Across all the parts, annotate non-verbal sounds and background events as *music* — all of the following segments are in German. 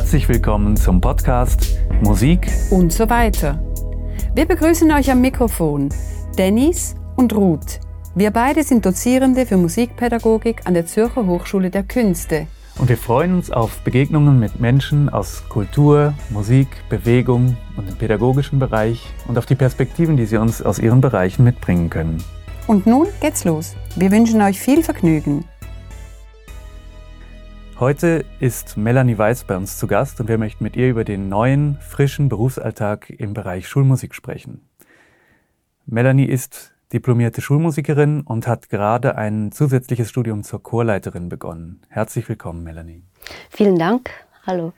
Herzlich willkommen zum Podcast Musik und so weiter. Wir begrüßen euch am Mikrofon Dennis und Ruth. Wir beide sind Dozierende für Musikpädagogik an der Zürcher Hochschule der Künste. Und wir freuen uns auf Begegnungen mit Menschen aus Kultur, Musik, Bewegung und dem pädagogischen Bereich und auf die Perspektiven, die sie uns aus ihren Bereichen mitbringen können. Und nun geht's los. Wir wünschen euch viel Vergnügen. Heute ist Melanie Weiß bei uns zu Gast und wir möchten mit ihr über den neuen, frischen Berufsalltag im Bereich Schulmusik sprechen. Melanie ist diplomierte Schulmusikerin und hat gerade ein zusätzliches Studium zur Chorleiterin begonnen. Herzlich willkommen, Melanie. Vielen Dank. Hallo.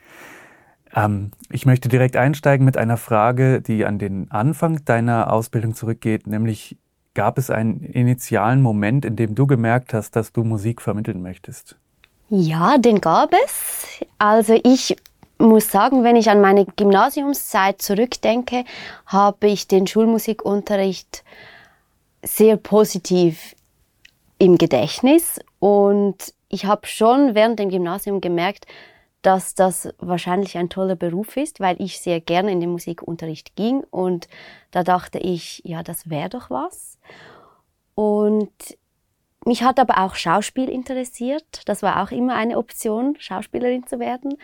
Ähm, ich möchte direkt einsteigen mit einer Frage, die an den Anfang deiner Ausbildung zurückgeht, nämlich gab es einen initialen Moment, in dem du gemerkt hast, dass du Musik vermitteln möchtest? Ja, den gab es. Also ich muss sagen, wenn ich an meine Gymnasiumszeit zurückdenke, habe ich den Schulmusikunterricht sehr positiv im Gedächtnis und ich habe schon während dem Gymnasium gemerkt, dass das wahrscheinlich ein toller Beruf ist, weil ich sehr gerne in den Musikunterricht ging und da dachte ich, ja, das wäre doch was. Und mich hat aber auch Schauspiel interessiert. Das war auch immer eine Option, Schauspielerin zu werden.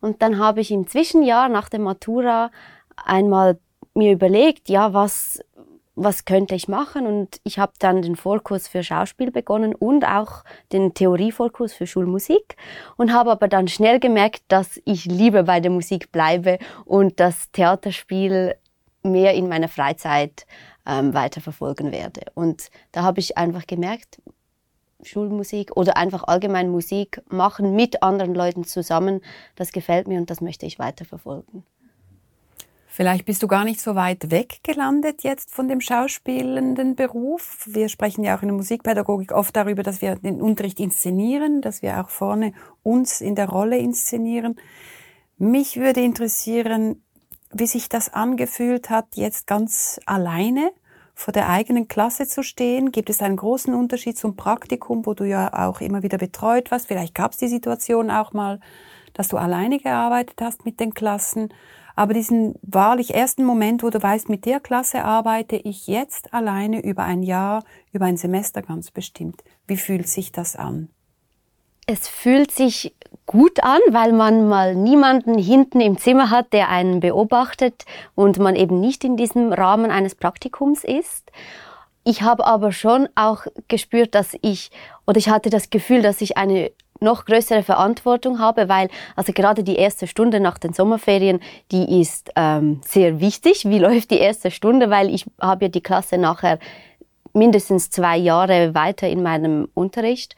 Und dann habe ich im Zwischenjahr nach der Matura einmal mir überlegt, ja, was, was könnte ich machen? Und ich habe dann den Vorkurs für Schauspiel begonnen und auch den Theorievorkurs für Schulmusik und habe aber dann schnell gemerkt, dass ich lieber bei der Musik bleibe und das Theaterspiel mehr in meiner Freizeit ähm, weiterverfolgen werde. Und da habe ich einfach gemerkt, Schulmusik oder einfach allgemein Musik machen mit anderen Leuten zusammen, das gefällt mir und das möchte ich weiterverfolgen. Vielleicht bist du gar nicht so weit weg gelandet jetzt von dem schauspielenden Beruf. Wir sprechen ja auch in der Musikpädagogik oft darüber, dass wir den Unterricht inszenieren, dass wir auch vorne uns in der Rolle inszenieren. Mich würde interessieren, wie sich das angefühlt hat, jetzt ganz alleine vor der eigenen Klasse zu stehen. Gibt es einen großen Unterschied zum Praktikum, wo du ja auch immer wieder betreut warst? Vielleicht gab es die Situation auch mal, dass du alleine gearbeitet hast mit den Klassen. Aber diesen wahrlich ersten Moment, wo du weißt, mit der Klasse arbeite ich jetzt alleine über ein Jahr, über ein Semester ganz bestimmt. Wie fühlt sich das an? Es fühlt sich gut an, weil man mal niemanden hinten im Zimmer hat, der einen beobachtet und man eben nicht in diesem Rahmen eines Praktikums ist. Ich habe aber schon auch gespürt, dass ich, oder ich hatte das Gefühl, dass ich eine noch größere Verantwortung habe, weil also gerade die erste Stunde nach den Sommerferien, die ist ähm, sehr wichtig. Wie *laughs* läuft die erste Stunde? Weil ich habe ja die Klasse nachher mindestens zwei Jahre weiter in meinem Unterricht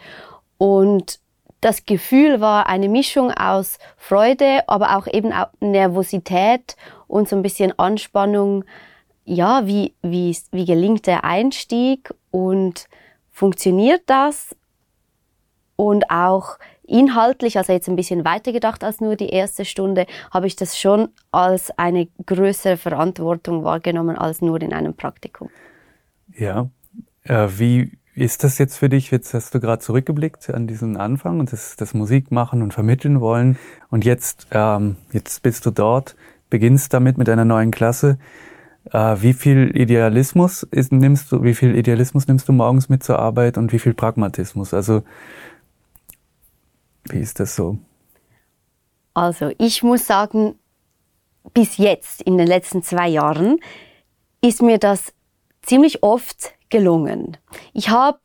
und das Gefühl war eine Mischung aus Freude, aber auch eben auch Nervosität und so ein bisschen Anspannung. Ja, wie, wie, wie gelingt der Einstieg und funktioniert das? Und auch inhaltlich, also jetzt ein bisschen weiter gedacht als nur die erste Stunde, habe ich das schon als eine größere Verantwortung wahrgenommen als nur in einem Praktikum. Ja, äh, wie ist das jetzt für dich? Jetzt hast du gerade zurückgeblickt an diesen Anfang und das, das Musik machen und vermitteln wollen. Und jetzt, ähm, jetzt bist du dort, beginnst damit mit einer neuen Klasse. Äh, wie viel Idealismus ist, nimmst du, wie viel Idealismus nimmst du morgens mit zur Arbeit und wie viel Pragmatismus? Also wie ist das so? Also ich muss sagen, bis jetzt, in den letzten zwei Jahren, ist mir das ziemlich oft gelungen. Ich habe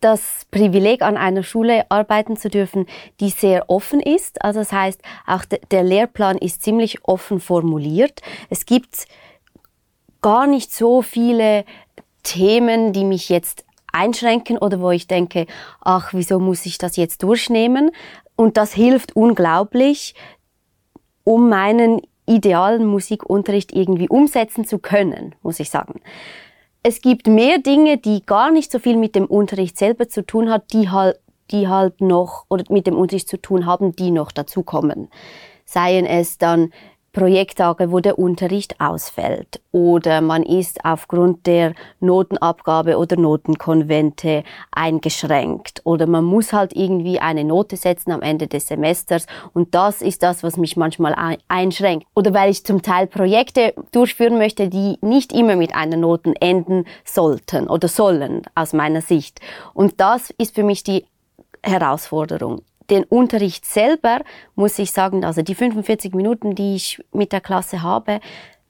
das Privileg, an einer Schule arbeiten zu dürfen, die sehr offen ist. Also das heißt, auch der Lehrplan ist ziemlich offen formuliert. Es gibt gar nicht so viele Themen, die mich jetzt einschränken oder wo ich denke, ach, wieso muss ich das jetzt durchnehmen? Und das hilft unglaublich, um meinen idealen Musikunterricht irgendwie umsetzen zu können, muss ich sagen. Es gibt mehr Dinge, die gar nicht so viel mit dem Unterricht selber zu tun hat, die halt, die halt noch oder mit dem Unterricht zu tun haben, die noch dazukommen. Seien es dann Projekttage, wo der Unterricht ausfällt oder man ist aufgrund der Notenabgabe oder Notenkonvente eingeschränkt oder man muss halt irgendwie eine Note setzen am Ende des Semesters und das ist das, was mich manchmal einschränkt. Oder weil ich zum Teil Projekte durchführen möchte, die nicht immer mit einer Noten enden sollten oder sollen aus meiner Sicht. Und das ist für mich die Herausforderung den Unterricht selber muss ich sagen, also die 45 Minuten, die ich mit der Klasse habe,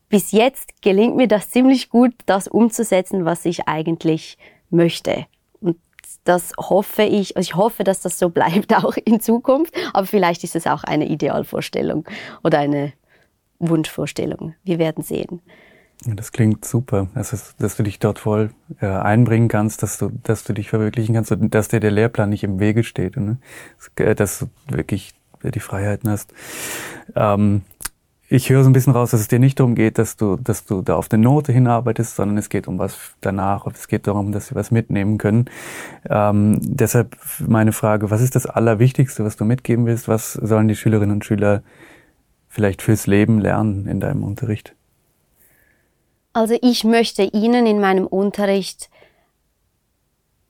bis jetzt gelingt mir das ziemlich gut, das umzusetzen, was ich eigentlich möchte. Und das hoffe ich, also ich hoffe, dass das so bleibt *laughs* auch in Zukunft, aber vielleicht ist es auch eine Idealvorstellung oder eine Wunschvorstellung. Wir werden sehen. Das klingt super, also, dass du dich dort voll äh, einbringen kannst, dass du, dass du dich verwirklichen kannst und dass dir der Lehrplan nicht im Wege steht, ne? Äh, dass du wirklich die Freiheiten hast. Ähm, ich höre so ein bisschen raus, dass es dir nicht darum geht, dass du, dass du da auf eine Note hinarbeitest, sondern es geht um was danach. Es geht darum, dass wir was mitnehmen können. Ähm, deshalb meine Frage, was ist das Allerwichtigste, was du mitgeben willst? Was sollen die Schülerinnen und Schüler vielleicht fürs Leben lernen in deinem Unterricht? Also ich möchte Ihnen in meinem Unterricht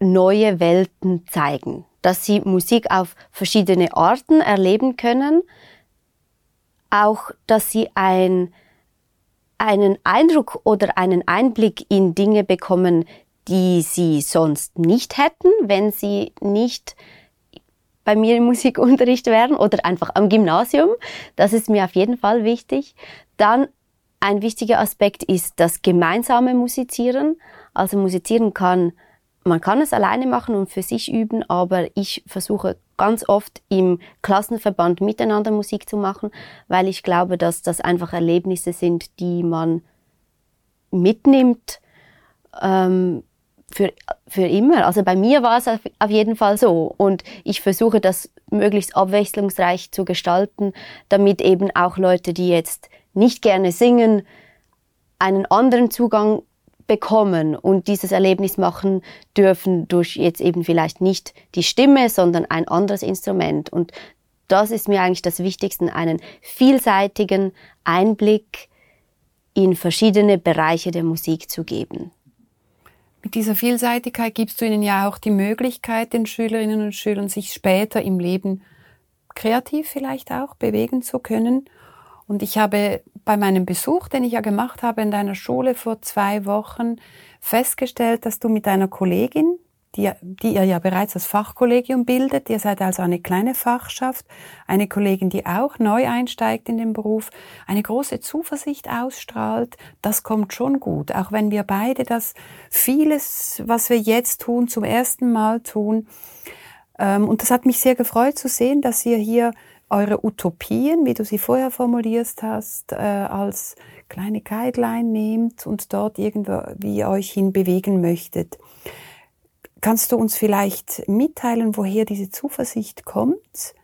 neue Welten zeigen, dass Sie Musik auf verschiedene Arten erleben können, auch dass Sie ein, einen Eindruck oder einen Einblick in Dinge bekommen, die Sie sonst nicht hätten, wenn Sie nicht bei mir im *laughs* Musikunterricht wären oder einfach am Gymnasium. Das ist mir auf jeden Fall wichtig. Dann ein wichtiger Aspekt ist das gemeinsame Musizieren. Also Musizieren kann, man kann es alleine machen und für sich üben, aber ich versuche ganz oft im Klassenverband miteinander Musik zu machen, weil ich glaube, dass das einfach Erlebnisse sind, die man mitnimmt ähm, für, für immer. Also bei mir war es auf, auf jeden Fall so und ich versuche das möglichst abwechslungsreich zu gestalten, damit eben auch Leute, die jetzt nicht gerne singen, einen anderen Zugang bekommen und dieses Erlebnis machen dürfen durch jetzt eben vielleicht nicht die Stimme, sondern ein anderes Instrument. Und das ist mir eigentlich das Wichtigste, einen vielseitigen Einblick in verschiedene Bereiche der Musik zu geben. Mit dieser Vielseitigkeit gibst du ihnen ja auch die Möglichkeit, den Schülerinnen und Schülern sich später im Leben kreativ vielleicht auch bewegen zu können und ich habe bei meinem Besuch, den ich ja gemacht habe in deiner Schule vor zwei Wochen, festgestellt, dass du mit einer Kollegin, die, die ihr ja bereits das Fachkollegium bildet, ihr seid also eine kleine Fachschaft, eine Kollegin, die auch neu einsteigt in den Beruf, eine große Zuversicht ausstrahlt, das kommt schon gut, auch wenn wir beide das vieles, was wir jetzt tun, zum ersten Mal tun. Ähm, und das hat mich sehr gefreut zu sehen, dass ihr hier eure Utopien, wie du sie vorher formuliert hast, äh, als kleine Guideline nehmt und dort irgendwie euch hin bewegen möchtet. Kannst du uns vielleicht mitteilen, woher diese Zuversicht kommt?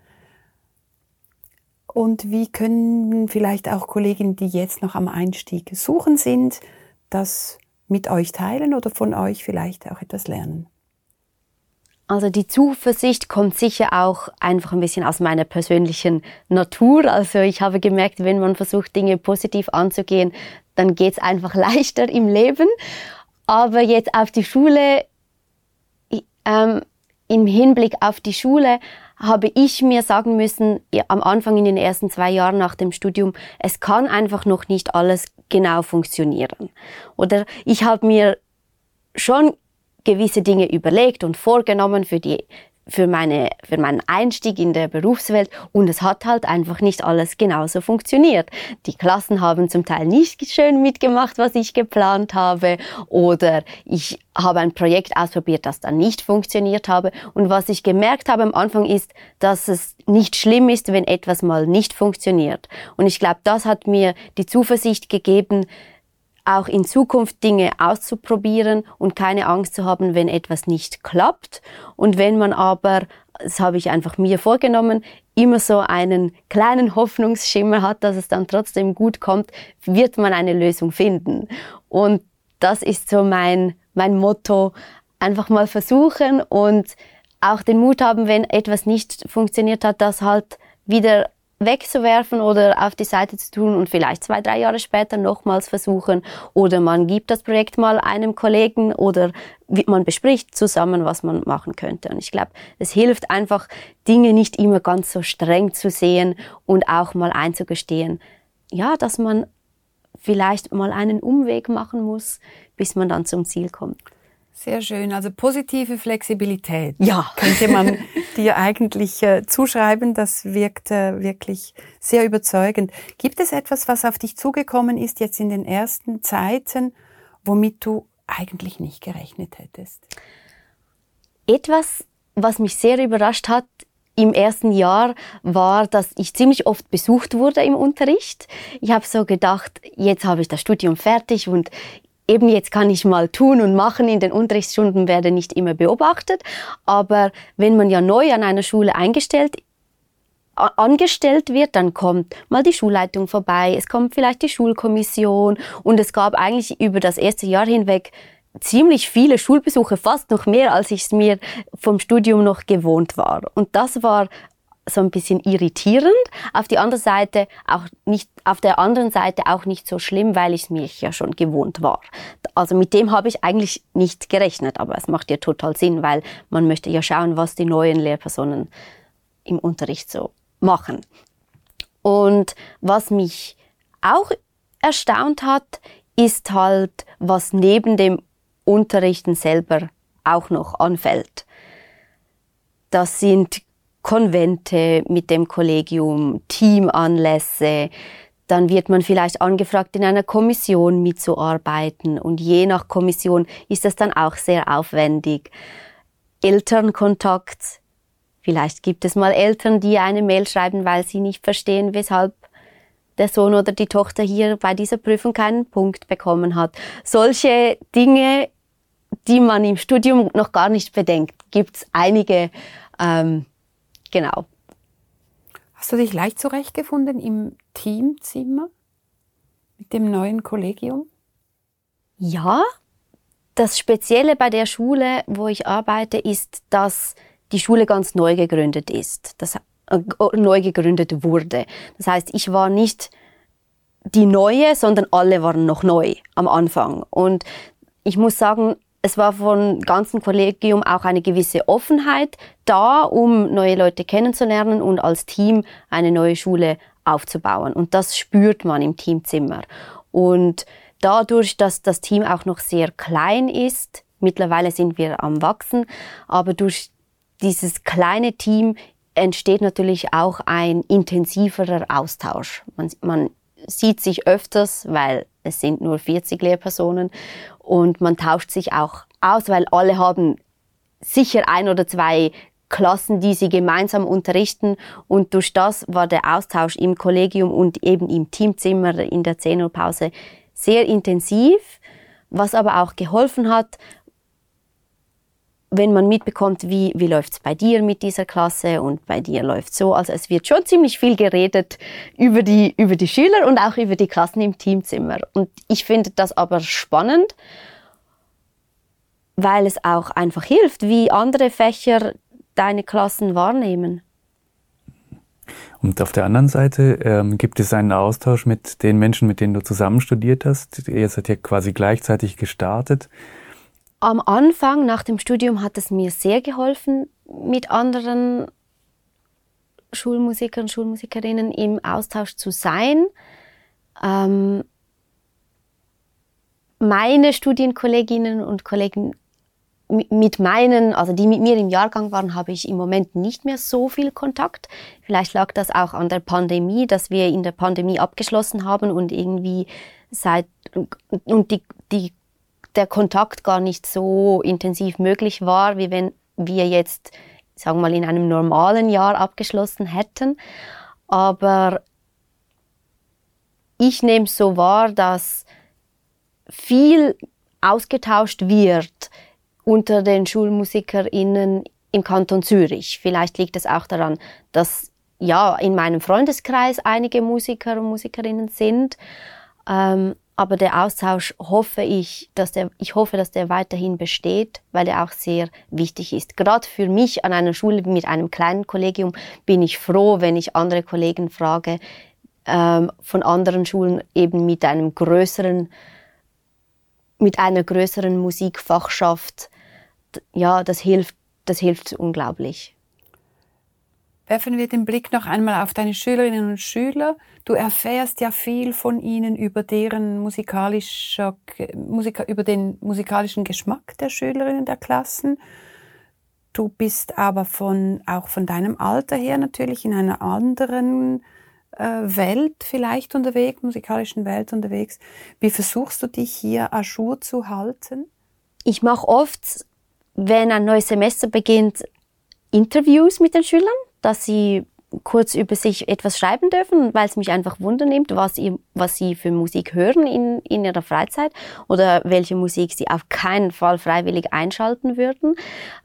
Und wie können vielleicht auch Kolleginnen, die jetzt noch am Einstieg suchen sind, das mit euch teilen oder von euch vielleicht auch etwas lernen? Also die Zuversicht kommt sicher auch einfach ein bisschen aus meiner persönlichen Natur. Also ich habe gemerkt, wenn man versucht, Dinge positiv anzugehen, dann geht's einfach *laughs* leichter im Leben. Aber jetzt auf die Schule, ähm, im Hinblick auf die Schule, habe ich mir sagen müssen, am Anfang in den ersten zwei Jahren nach dem Studium, es kann einfach noch nicht alles genau funktionieren. Oder ich habe mir schon gewisse Dinge überlegt und vorgenommen für die für, meine, für meinen Einstieg in der Berufswelt und es hat halt einfach nicht alles genauso funktioniert. Die Klassen haben zum Teil nicht schön mitgemacht, was ich geplant habe oder ich habe ein Projekt ausprobiert, das dann nicht funktioniert habe und was ich gemerkt habe am Anfang ist, dass es nicht schlimm ist, wenn etwas mal nicht funktioniert und ich glaube, das hat mir die Zuversicht gegeben, auch in Zukunft Dinge auszuprobieren und keine Angst zu haben, wenn etwas nicht klappt. Und wenn man aber, das habe ich einfach mir vorgenommen, immer so einen kleinen *laughs* Hoffnungsschimmer hat, dass es dann trotzdem gut kommt, wird man eine Lösung finden. Und das ist so mein, mein Motto, einfach mal versuchen und auch den Mut haben, wenn etwas nicht funktioniert hat, das halt wieder wegzuwerfen oder auf die Seite zu tun und vielleicht zwei, drei Jahre später nochmals versuchen. Oder man gibt das Projekt mal einem Kollegen oder man bespricht zusammen, was man machen könnte. Und ich glaube, es hilft einfach, Dinge nicht immer ganz so streng zu sehen und auch mal einzugestehen, ja, dass man vielleicht mal einen Umweg machen muss, bis man dann zum Ziel kommt. Sehr schön. Also positive Flexibilität. Ja. Könnte man *laughs* dir eigentlich äh, zuschreiben. Das wirkt äh, wirklich sehr überzeugend. Gibt es etwas, was auf dich zugekommen ist jetzt in den ersten Zeiten, womit du eigentlich nicht gerechnet hättest? Etwas, was mich sehr überrascht hat im ersten Jahr, war, dass ich ziemlich oft besucht wurde im Unterricht. Ich habe so gedacht, jetzt habe ich das Studium fertig und eben jetzt kann ich mal tun und machen in den Unterrichtsstunden, werde nicht immer beobachtet. Aber wenn man ja neu an einer Schule eingestellt angestellt wird, dann kommt mal die Schulleitung vorbei, es kommt vielleicht die Schulkommission und es gab eigentlich über das erste Jahr hinweg ziemlich viele Schulbesuche, fast noch mehr, als ich es mir vom Studium noch gewohnt war. Und das war so ein bisschen irritierend. Auf die andere Seite auch nicht, auf der anderen Seite auch nicht so schlimm, weil ich es mir ja schon gewohnt war. Also mit dem habe ich eigentlich nicht gerechnet, aber es macht ja total Sinn, weil man möchte ja schauen, was die neuen Lehrpersonen im Unterricht so machen. Und was mich auch erstaunt hat, ist halt, was neben dem Unterrichten selber auch noch anfällt. Das sind Konvente mit dem Kollegium, Teamanlässe. Dann wird man vielleicht angefragt, in einer Kommission mitzuarbeiten. Und je nach Kommission ist das dann auch sehr aufwendig. Elternkontakt. Vielleicht gibt es mal Eltern, die eine Mail schreiben, weil sie nicht verstehen, weshalb der Sohn oder die Tochter hier bei dieser Prüfung keinen Punkt bekommen hat. Solche Dinge, die man im Studium noch gar nicht bedenkt, gibt es einige ähm, Genau. Hast du dich leicht zurechtgefunden im Teamzimmer mit dem neuen Kollegium? Ja. Das Spezielle bei der Schule, wo ich arbeite, ist, dass die Schule ganz neu gegründet ist. Das, äh, neu gegründet wurde. Das heißt, ich war nicht die Neue, sondern alle waren noch neu am Anfang. Und ich muss sagen, es war von ganzen Kollegium auch eine gewisse Offenheit da, um neue Leute kennenzulernen und als Team eine neue Schule aufzubauen. Und das spürt man im Teamzimmer. Und dadurch, dass das Team auch noch sehr klein ist, mittlerweile sind wir am Wachsen, aber durch dieses kleine Team entsteht natürlich auch ein intensiverer Austausch. Man, man sieht sich öfters, weil es sind nur 40 Lehrpersonen. Und man tauscht sich auch aus, weil alle haben sicher ein oder zwei Klassen, die sie gemeinsam unterrichten. Und durch das war der Austausch im Kollegium und eben im Teamzimmer in der 10 Uhr Pause sehr intensiv, was aber auch geholfen hat, wenn man mitbekommt, wie, wie läuft's bei dir mit dieser Klasse und bei dir läuft so. Also es wird schon ziemlich viel geredet über die, über die Schüler und auch über die Klassen im Teamzimmer. Und ich finde das aber spannend, weil es auch einfach hilft, wie andere Fächer deine Klassen wahrnehmen. Und auf der anderen Seite ähm, gibt es einen Austausch mit den Menschen, mit denen du zusammen studiert hast. Ihr seid ja quasi gleichzeitig gestartet. Am Anfang nach dem Studium hat es mir sehr geholfen, mit anderen Schulmusikern, Schulmusikerinnen im Austausch zu sein. Ähm, meine Studienkolleginnen und Kollegen mit meinen, also die mit mir im Jahrgang waren, habe ich im Moment nicht mehr so viel Kontakt. Vielleicht lag das auch an der Pandemie, dass wir in der Pandemie abgeschlossen haben und irgendwie seit und die, die der Kontakt gar nicht so intensiv möglich war, wie wenn wir jetzt, sagen wir mal, in einem normalen Jahr abgeschlossen hätten. Aber ich nehme es so wahr, dass viel ausgetauscht wird unter den SchulmusikerInnen im Kanton Zürich. Vielleicht liegt es auch daran, dass ja in meinem Freundeskreis einige Musiker und Musikerinnen sind. Ähm, aber der Austausch hoffe ich, dass der, ich hoffe, dass der weiterhin besteht, weil er auch sehr wichtig ist. Gerade für mich an einer Schule mit einem kleinen Kollegium bin ich froh, wenn ich andere Kollegen frage, ähm, von anderen Schulen eben mit einem größeren, mit einer größeren Musikfachschaft. Ja, das hilft, das hilft unglaublich. Werfen wir den Blick noch einmal auf deine Schülerinnen und Schüler. Du erfährst ja viel von ihnen über deren musikalischer, Musika, über den musikalischen Geschmack der Schülerinnen der Klassen. Du bist aber von, auch von deinem Alter her natürlich in einer anderen äh, Welt vielleicht unterwegs, musikalischen Welt unterwegs. Wie versuchst du dich hier à jour zu halten? Ich mache oft, wenn ein neues Semester beginnt, Interviews mit den Schülern dass sie kurz über sich etwas schreiben dürfen, weil es mich einfach wundernimmt, was, ihr, was sie für Musik hören in, in ihrer Freizeit oder welche Musik sie auf keinen Fall freiwillig einschalten würden.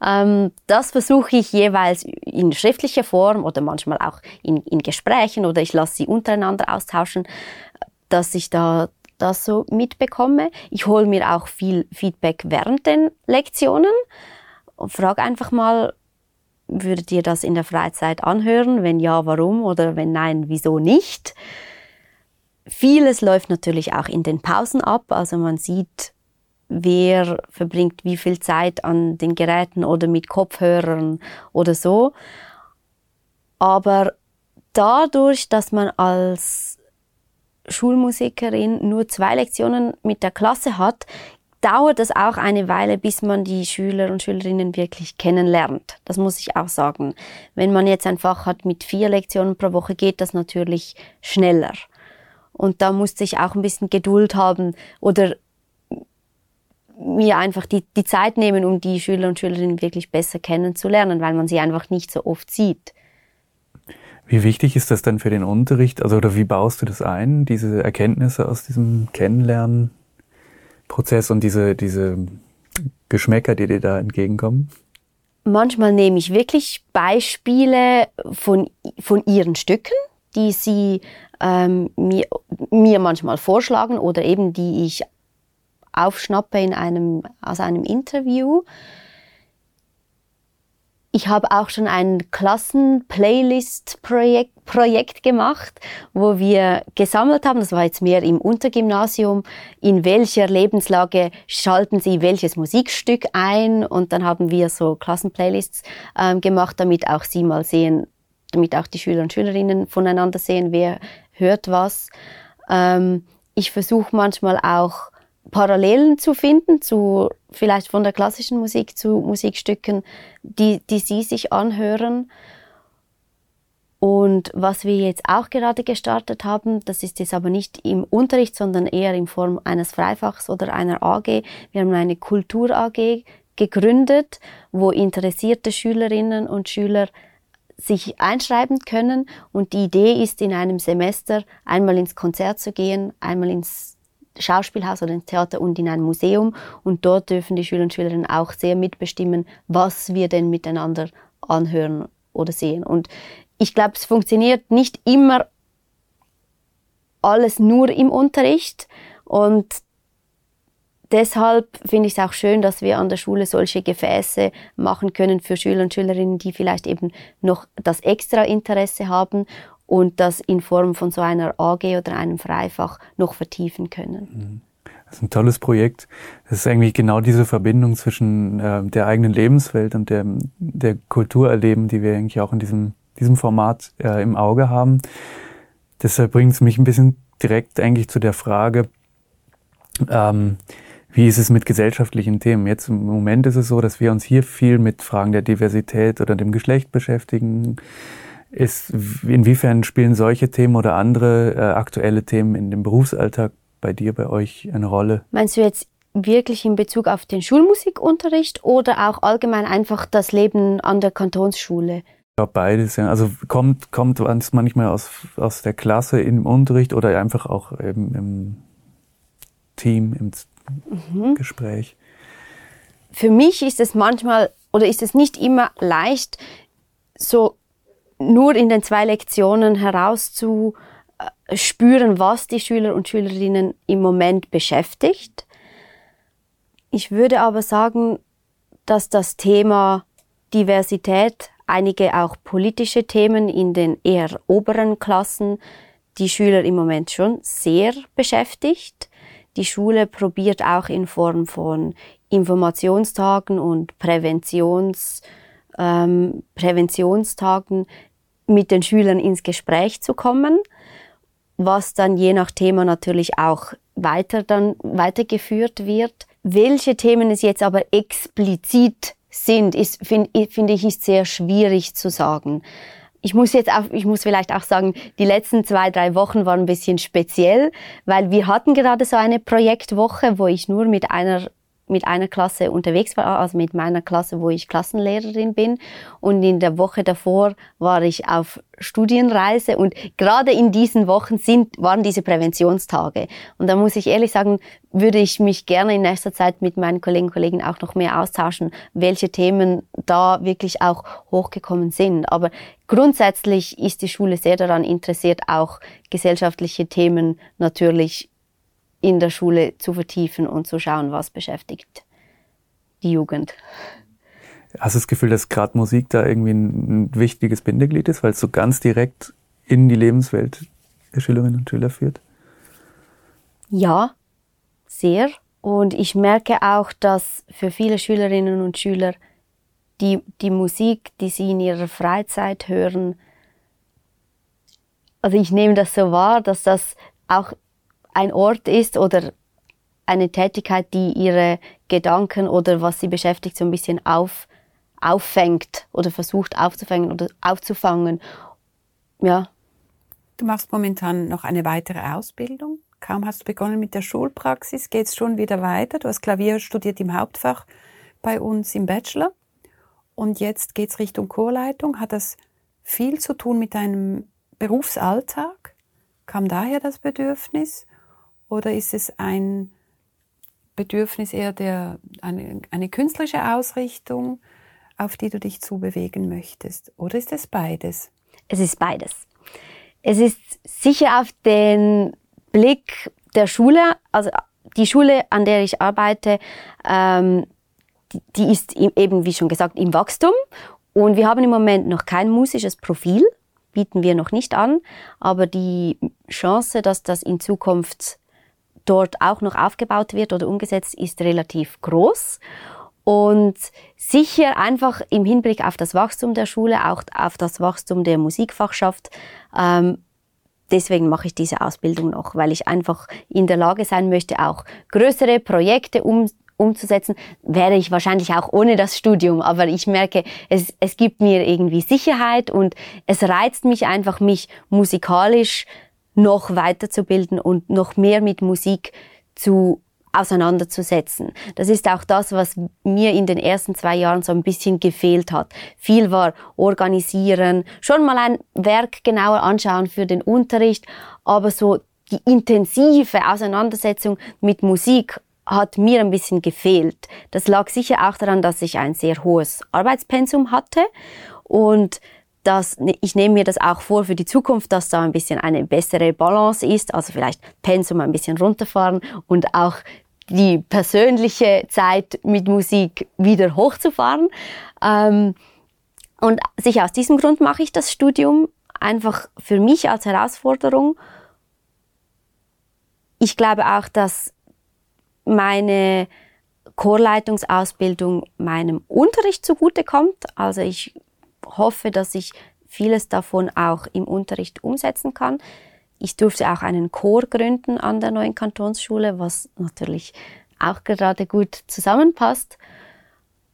Ähm, das versuche ich jeweils in schriftlicher Form oder manchmal auch in, in Gesprächen oder ich lasse sie untereinander austauschen, dass ich da das so mitbekomme. Ich hole mir auch viel Feedback während den Lektionen und frage einfach mal, Würdet ihr das in der Freizeit anhören? Wenn ja, warum? Oder wenn nein, wieso nicht? Vieles läuft natürlich auch in den Pausen ab. Also man sieht, wer verbringt wie viel Zeit an den Geräten oder mit Kopfhörern oder so. Aber dadurch, dass man als Schulmusikerin nur zwei Lektionen mit der Klasse hat, dauert es auch eine Weile, bis man die Schüler und Schülerinnen wirklich kennenlernt. Das muss ich auch sagen. Wenn man jetzt ein Fach hat mit vier Lektionen pro Woche, geht das natürlich schneller. Und da musste ich auch ein bisschen Geduld haben oder mir einfach die, die Zeit nehmen, um die Schüler und Schülerinnen wirklich besser kennenzulernen, weil man sie einfach nicht so oft sieht. Wie wichtig ist das denn für den Unterricht? Also, oder wie baust du das ein, diese Erkenntnisse aus diesem Kennenlernen? Prozess und diese, diese Geschmäcker, die dir da entgegenkommen? Manchmal nehme ich wirklich Beispiele von, von ihren Stücken, die sie ähm, mir, mir manchmal vorschlagen oder eben die ich aufschnappe in einem, aus einem Interview. Ich habe auch schon ein Klassen-Playlist-Projekt Projekt gemacht, wo wir gesammelt haben, das war jetzt mehr im Untergymnasium, in welcher Lebenslage schalten Sie welches Musikstück ein? Und dann haben wir so Klassenplaylists ähm, gemacht, damit auch Sie mal sehen, damit auch die Schüler und Schülerinnen voneinander sehen, wer hört was. Ähm, ich versuche manchmal auch Parallelen zu finden zu vielleicht von der klassischen Musik zu Musikstücken, die, die Sie sich anhören. Und was wir jetzt auch gerade gestartet haben, das ist jetzt aber nicht im Unterricht, sondern eher in Form eines Freifachs oder einer AG. Wir haben eine Kultur-AG gegründet, wo interessierte Schülerinnen und Schüler sich einschreiben können. Und die Idee ist, in einem Semester einmal ins Konzert zu gehen, einmal ins Schauspielhaus oder ins Theater und in ein Museum. Und dort dürfen die Schüler und Schülerinnen auch sehr mitbestimmen, was wir denn miteinander anhören oder sehen. Und ich glaube, es funktioniert nicht immer alles nur im Unterricht und deshalb finde ich es auch schön, dass wir an der Schule solche Gefäße machen können für Schüler und Schülerinnen, die vielleicht eben noch das extra Interesse haben und das in Form von so einer AG oder einem Freifach noch vertiefen können. Das ist ein tolles Projekt. Das ist eigentlich genau diese Verbindung zwischen äh, der eigenen Lebenswelt und der, der Kultur erleben, die wir eigentlich auch in diesem diesem Format äh, im Auge haben. Deshalb bringt es mich ein bisschen direkt eigentlich zu der Frage, ähm, wie ist es mit gesellschaftlichen Themen? Jetzt im Moment ist es so, dass wir uns hier viel mit Fragen der Diversität oder dem Geschlecht beschäftigen. Ist, inwiefern spielen solche Themen oder andere äh, aktuelle Themen in dem Berufsalltag bei dir, bei euch eine Rolle? Meinst du jetzt wirklich in Bezug auf den Schulmusikunterricht oder auch allgemein einfach das Leben an der Kantonsschule? Ich glaube beides, ja. Also kommt, kommt manchmal aus, aus der Klasse im Unterricht oder einfach auch im, im Team, im mhm. Gespräch. Für mich ist es manchmal oder ist es nicht immer leicht, so nur in den zwei Lektionen herauszu äh, spüren, was die Schüler und Schülerinnen im Moment beschäftigt. Ich würde aber sagen, dass das Thema Diversität, einige auch politische Themen in den eher oberen Klassen, die Schüler im Moment schon sehr beschäftigt. Die Schule probiert auch in Form von Informationstagen und Präventions, ähm, Präventionstagen mit den Schülern ins Gespräch zu kommen, was dann je nach Thema natürlich auch weiter dann weitergeführt wird. Welche Themen es jetzt aber explizit sind, finde find ich, ist sehr schwierig zu sagen. Ich muss jetzt auch, ich muss vielleicht auch sagen, die letzten zwei, drei Wochen waren ein bisschen speziell, weil wir hatten gerade so eine Projektwoche, wo ich nur mit einer mit einer Klasse unterwegs war, also mit meiner Klasse, wo ich Klassenlehrerin bin. Und in der Woche davor war ich auf Studienreise und gerade in diesen Wochen sind, waren diese Präventionstage. Und da muss ich ehrlich sagen, würde ich mich gerne in nächster Zeit mit meinen Kollegen und Kollegen auch noch mehr austauschen, welche Themen da wirklich auch hochgekommen sind. Aber grundsätzlich ist die Schule sehr daran interessiert, auch gesellschaftliche Themen natürlich in der Schule zu vertiefen und zu schauen, was beschäftigt die Jugend. Hast du das Gefühl, dass gerade Musik da irgendwie ein, wichtiges Bindeglied ist, weil es so ganz direkt in die Lebenswelt der Schülerinnen und Schüler führt? Ja, sehr. Und ich merke auch, dass für viele Schülerinnen und Schüler die, die Musik, die sie in ihrer Freizeit hören, also ich nehme das so wahr, dass das auch ein Ort ist oder eine Tätigkeit, die ihre Gedanken oder was sie beschäftigt, so ein bisschen auf, auffängt oder versucht aufzufangen oder aufzufangen. Ja. Du machst momentan noch eine weitere Ausbildung. Kaum hast du begonnen mit der Schulpraxis, geht es schon wieder weiter. Du hast Klavier studiert im Hauptfach bei uns im Bachelor. Und jetzt geht es Richtung Chorleitung. Hat das viel zu tun mit deinem Berufsalltag? Kam daher das Bedürfnis? Oder ist es ein Bedürfnis eher der, eine, eine künstlerische Ausrichtung, auf die du dich zubewegen möchtest? Oder ist es beides? Es ist beides. Es ist sicher auf den Blick der Schule, also die Schule, an der ich arbeite, ähm, die, die ist eben, wie schon gesagt, im Wachstum. Und wir haben im Moment noch kein musisches Profil, bieten wir noch nicht an. Aber die Chance, dass das in Zukunft dort auch noch aufgebaut wird oder umgesetzt, ist relativ groß. Und sicher einfach im Hinblick auf das Wachstum der Schule, auch auf das Wachstum der Musikfachschaft. Ähm, deswegen mache ich diese Ausbildung noch, weil ich einfach in der Lage sein möchte, auch größere Projekte um, umzusetzen. Wäre ich wahrscheinlich auch ohne das Studium, aber ich merke, es, es gibt mir irgendwie Sicherheit und es reizt mich einfach, mich musikalisch noch weiterzubilden und noch mehr mit Musik zu auseinanderzusetzen. Das ist auch das, was mir in den ersten zwei Jahren so ein bisschen gefehlt hat. Viel war organisieren, schon mal ein Werk genauer anschauen für den Unterricht, aber so die intensive Auseinandersetzung mit Musik hat mir ein bisschen gefehlt. Das lag sicher auch daran, dass ich ein sehr hohes Arbeitspensum hatte und dass ne, ich nehme mir das auch vor für die Zukunft, dass da ein bisschen eine bessere Balance ist, also vielleicht Pensum ein bisschen runterfahren und auch die persönliche Zeit mit Musik wieder hochzufahren. Ähm, und sicher aus diesem Grund mache ich das Studium einfach für mich als Herausforderung. Ich glaube auch, dass meine Chorleitungsausbildung meinem Unterricht zugutekommt. Also ich hoffe, dass ich vieles davon auch im Unterricht umsetzen kann. Ich durfte auch einen Chor gründen an der neuen Kantonsschule, was natürlich auch gerade gut zusammenpasst.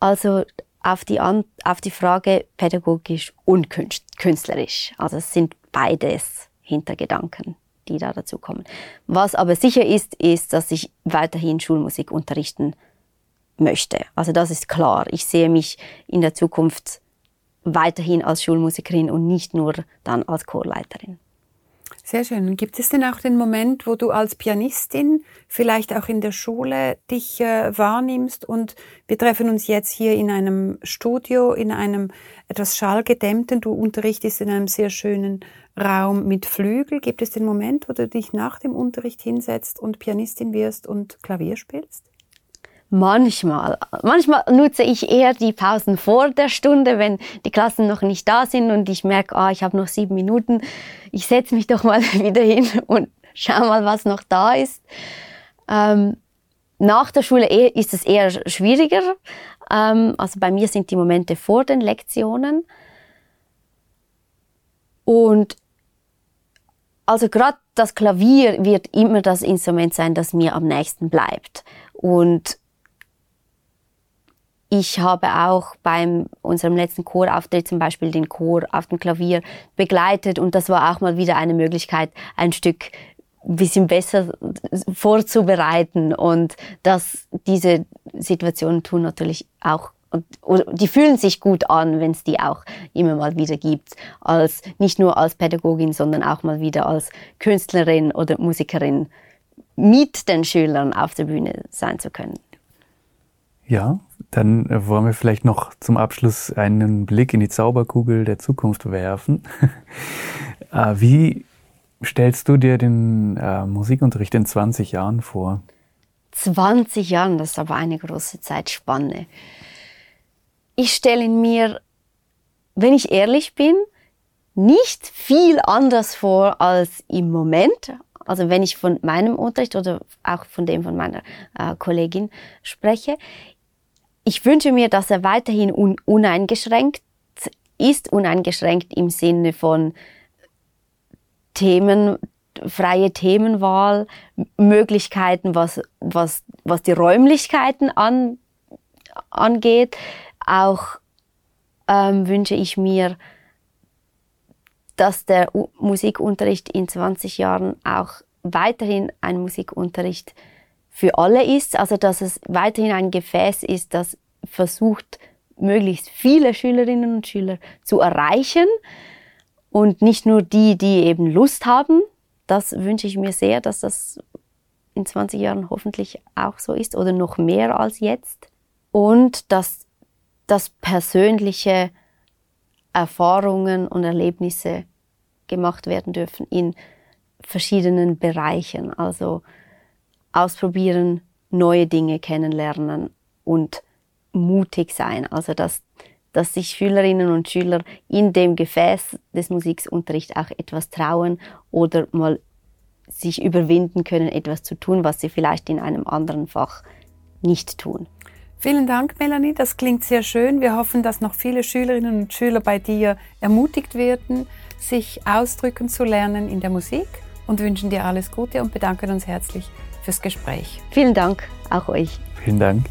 Also auf die, An auf die Frage pädagogisch und künstlerisch. Also es sind beides Hintergedanken, die da dazu kommen. Was aber sicher ist, ist, dass ich weiterhin Schulmusik unterrichten möchte. Also das ist klar. Ich sehe mich in der Zukunft weiterhin als Schulmusikerin und nicht nur dann als Chorleiterin. Sehr schön. Gibt es denn auch den Moment, wo du als Pianistin vielleicht auch in der Schule dich äh, wahrnimmst und wir treffen uns jetzt hier in einem Studio, in einem etwas schallgedämmten, du unterrichtest in einem sehr schönen Raum mit Flügel. Gibt es den Moment, wo du dich nach dem Unterricht hinsetzt und Pianistin wirst und Klavier spielst? Manchmal. Manchmal nutze ich eher die Pausen vor der Stunde, wenn die Klassen noch nicht da sind und ich merke, ah, ich habe noch sieben Minuten. Ich setze mich *laughs* doch mal wieder hin und schau mal, was noch da ist. Ähm, nach der Schule ist es eher schwieriger. Ähm, also bei mir sind die Momente vor den Lektionen. Und also gerade das Klavier wird immer das Instrument sein, das mir am nächsten bleibt. Und ich habe auch beim unserem letzten Chorauftritt zum Beispiel den Chor auf dem Klavier begleitet und das war auch mal wieder eine Möglichkeit, ein Stück ein bisschen besser vorzubereiten und dass diese Situationen tun natürlich auch und, die fühlen sich gut an, wenn es die auch immer mal wieder gibt, als nicht nur als Pädagogin, sondern auch mal wieder als Künstlerin oder Musikerin mit den Schülern auf der Bühne sein zu können. Ja, dann äh, wollen wir vielleicht noch zum Abschluss einen Blick in die Zauberkugel der Zukunft werfen. *laughs* Äh, wie stellst du dir den äh, Musikunterricht in 20 Jahren vor? 20 Jahren, das ist aber eine große Zeitspanne. Ich stelle mir, wenn ich ehrlich bin, nicht viel anders vor als im Moment. Also wenn ich von meinem Unterricht oder auch von dem von meiner äh, Kollegin spreche ich wünsche mir, dass er weiterhin un uneingeschränkt ist, uneingeschränkt im Sinne von Themen, freie Themenwahl, Möglichkeiten, was, was, was die Räumlichkeiten an, angeht. Auch ähm, wünsche ich mir, dass der U Musikunterricht in 20 Jahren auch weiterhin ein Musikunterricht für alle ist, also dass es weiterhin ein Gefäß ist, das versucht, möglichst viele Schülerinnen und Schüler zu erreichen und nicht nur die, die eben Lust haben. Das wünsche ich mir sehr, dass das in 20 Jahren hoffentlich auch so ist oder noch mehr als jetzt. Und dass, dass persönliche Erfahrungen und Erlebnisse gemacht werden dürfen in verschiedenen Bereichen. Also ausprobieren, neue Dinge kennenlernen und mutig sein. Also dass, dass sich Schülerinnen und Schüler in dem Gefäß des Musikunterrichts auch etwas trauen oder mal sich überwinden können, etwas zu tun, was sie vielleicht in einem anderen Fach nicht tun. Vielen Dank, Melanie. Das klingt sehr schön. Wir hoffen, dass noch viele Schülerinnen und Schüler bei dir ermutigt werden, sich ausdrücken zu lernen in der Musik und wünschen dir alles Gute und bedanken uns herzlich fürs Gespräch. Vielen Dank, auch euch. Vielen Dank.